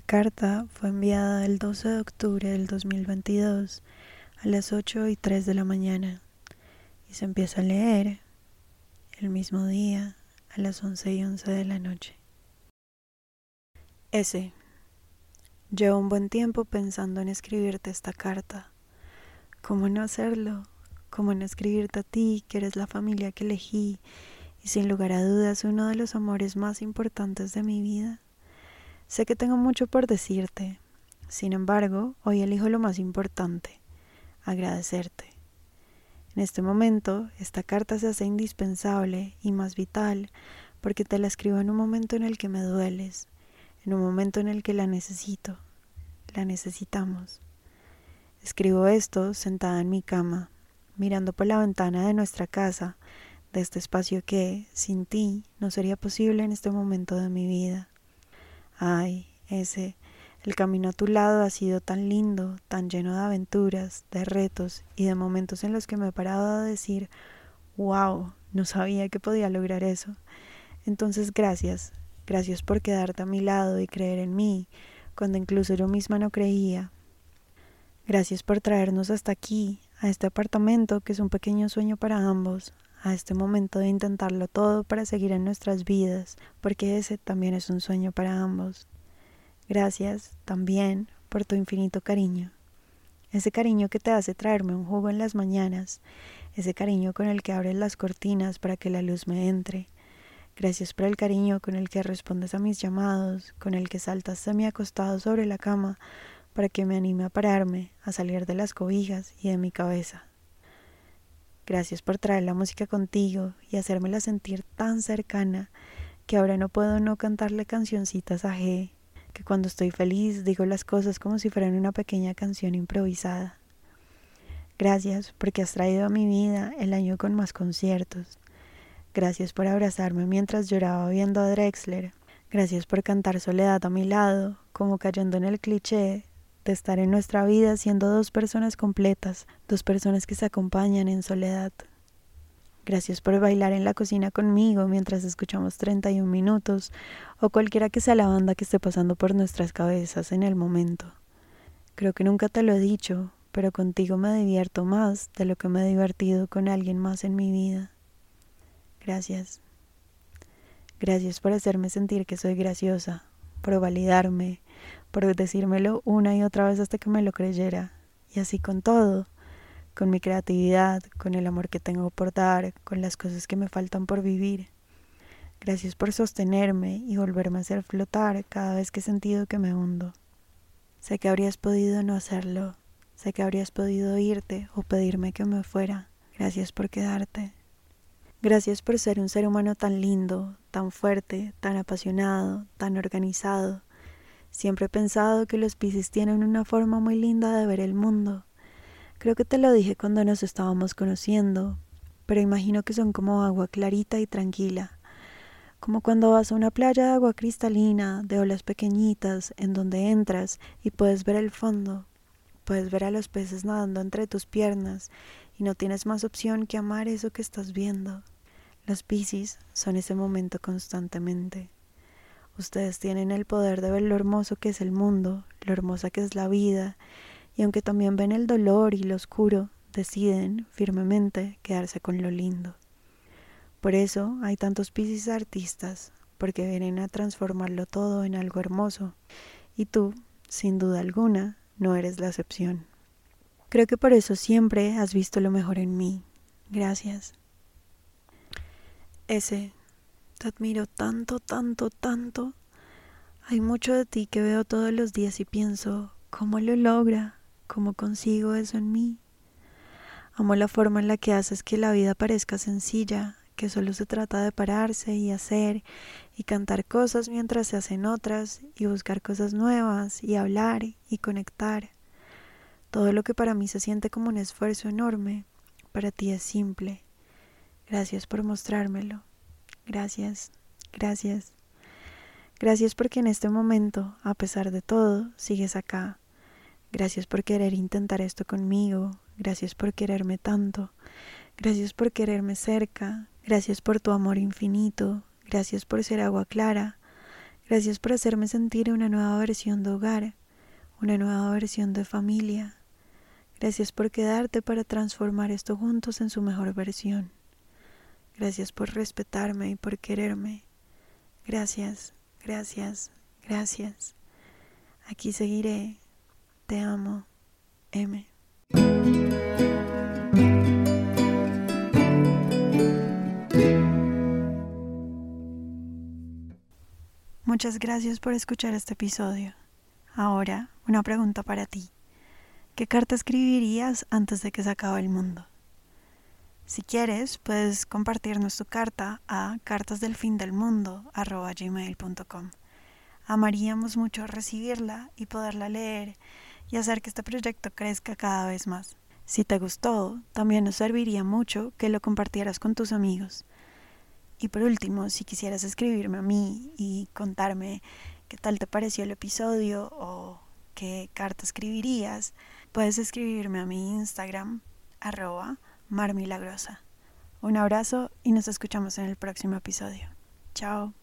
carta fue enviada el 12 de octubre del 2022 a las 8 y 3 de la mañana y se empieza a leer el mismo día a las 11 y 11 de la noche. S. Llevo un buen tiempo pensando en escribirte esta carta. ¿Cómo no hacerlo? ¿Cómo no escribirte a ti, que eres la familia que elegí y sin lugar a dudas uno de los amores más importantes de mi vida? Sé que tengo mucho por decirte, sin embargo, hoy elijo lo más importante, agradecerte. En este momento, esta carta se hace indispensable y más vital porque te la escribo en un momento en el que me dueles, en un momento en el que la necesito, la necesitamos. Escribo esto sentada en mi cama, mirando por la ventana de nuestra casa, de este espacio que, sin ti, no sería posible en este momento de mi vida. Ay, ese, el camino a tu lado ha sido tan lindo, tan lleno de aventuras, de retos y de momentos en los que me he parado a decir, wow, no sabía que podía lograr eso. Entonces gracias, gracias por quedarte a mi lado y creer en mí, cuando incluso yo misma no creía. Gracias por traernos hasta aquí, a este apartamento que es un pequeño sueño para ambos, a este momento de intentarlo todo para seguir en nuestras vidas, porque ese también es un sueño para ambos. Gracias también por tu infinito cariño, ese cariño que te hace traerme un jugo en las mañanas, ese cariño con el que abres las cortinas para que la luz me entre. Gracias por el cariño con el que respondes a mis llamados, con el que saltas mi acostado sobre la cama para que me anime a pararme, a salir de las cobijas y de mi cabeza. Gracias por traer la música contigo y hacérmela sentir tan cercana que ahora no puedo no cantarle cancioncitas a G, que cuando estoy feliz digo las cosas como si fueran una pequeña canción improvisada. Gracias porque has traído a mi vida el año con más conciertos. Gracias por abrazarme mientras lloraba viendo a Drexler. Gracias por cantar soledad a mi lado, como cayendo en el cliché de estar en nuestra vida siendo dos personas completas, dos personas que se acompañan en soledad. Gracias por bailar en la cocina conmigo mientras escuchamos 31 minutos o cualquiera que sea la banda que esté pasando por nuestras cabezas en el momento. Creo que nunca te lo he dicho, pero contigo me divierto más de lo que me he divertido con alguien más en mi vida. Gracias. Gracias por hacerme sentir que soy graciosa, por validarme, por decírmelo una y otra vez hasta que me lo creyera. Y así con todo, con mi creatividad, con el amor que tengo por dar, con las cosas que me faltan por vivir. Gracias por sostenerme y volverme a hacer flotar cada vez que he sentido que me hundo. Sé que habrías podido no hacerlo, sé que habrías podido irte o pedirme que me fuera. Gracias por quedarte. Gracias por ser un ser humano tan lindo, tan fuerte, tan apasionado, tan organizado, Siempre he pensado que los Pisces tienen una forma muy linda de ver el mundo. Creo que te lo dije cuando nos estábamos conociendo, pero imagino que son como agua clarita y tranquila, como cuando vas a una playa de agua cristalina, de olas pequeñitas, en donde entras y puedes ver el fondo, puedes ver a los peces nadando entre tus piernas y no tienes más opción que amar eso que estás viendo. Los Piscis son ese momento constantemente. Ustedes tienen el poder de ver lo hermoso que es el mundo, lo hermosa que es la vida, y aunque también ven el dolor y lo oscuro, deciden firmemente quedarse con lo lindo. Por eso hay tantos piscis artistas, porque vienen a transformarlo todo en algo hermoso, y tú, sin duda alguna, no eres la excepción. Creo que por eso siempre has visto lo mejor en mí. Gracias. Ese te admiro tanto, tanto, tanto. Hay mucho de ti que veo todos los días y pienso, ¿cómo lo logra? ¿Cómo consigo eso en mí? Amo la forma en la que haces que la vida parezca sencilla, que solo se trata de pararse y hacer y cantar cosas mientras se hacen otras y buscar cosas nuevas y hablar y conectar. Todo lo que para mí se siente como un esfuerzo enorme, para ti es simple. Gracias por mostrármelo. Gracias, gracias. Gracias porque en este momento, a pesar de todo, sigues acá. Gracias por querer intentar esto conmigo. Gracias por quererme tanto. Gracias por quererme cerca. Gracias por tu amor infinito. Gracias por ser agua clara. Gracias por hacerme sentir una nueva versión de hogar, una nueva versión de familia. Gracias por quedarte para transformar esto juntos en su mejor versión. Gracias por respetarme y por quererme. Gracias, gracias, gracias. Aquí seguiré. Te amo. M. Muchas gracias por escuchar este episodio. Ahora, una pregunta para ti. ¿Qué carta escribirías antes de que se acabe el mundo? Si quieres, puedes compartirnos tu carta a cartasdelfindelmundo.com. Amaríamos mucho recibirla y poderla leer y hacer que este proyecto crezca cada vez más. Si te gustó, también nos serviría mucho que lo compartieras con tus amigos. Y por último, si quisieras escribirme a mí y contarme qué tal te pareció el episodio o qué carta escribirías, puedes escribirme a mi Instagram, arroba marmilagrosa. Un abrazo y nos escuchamos en el próximo episodio. Chao.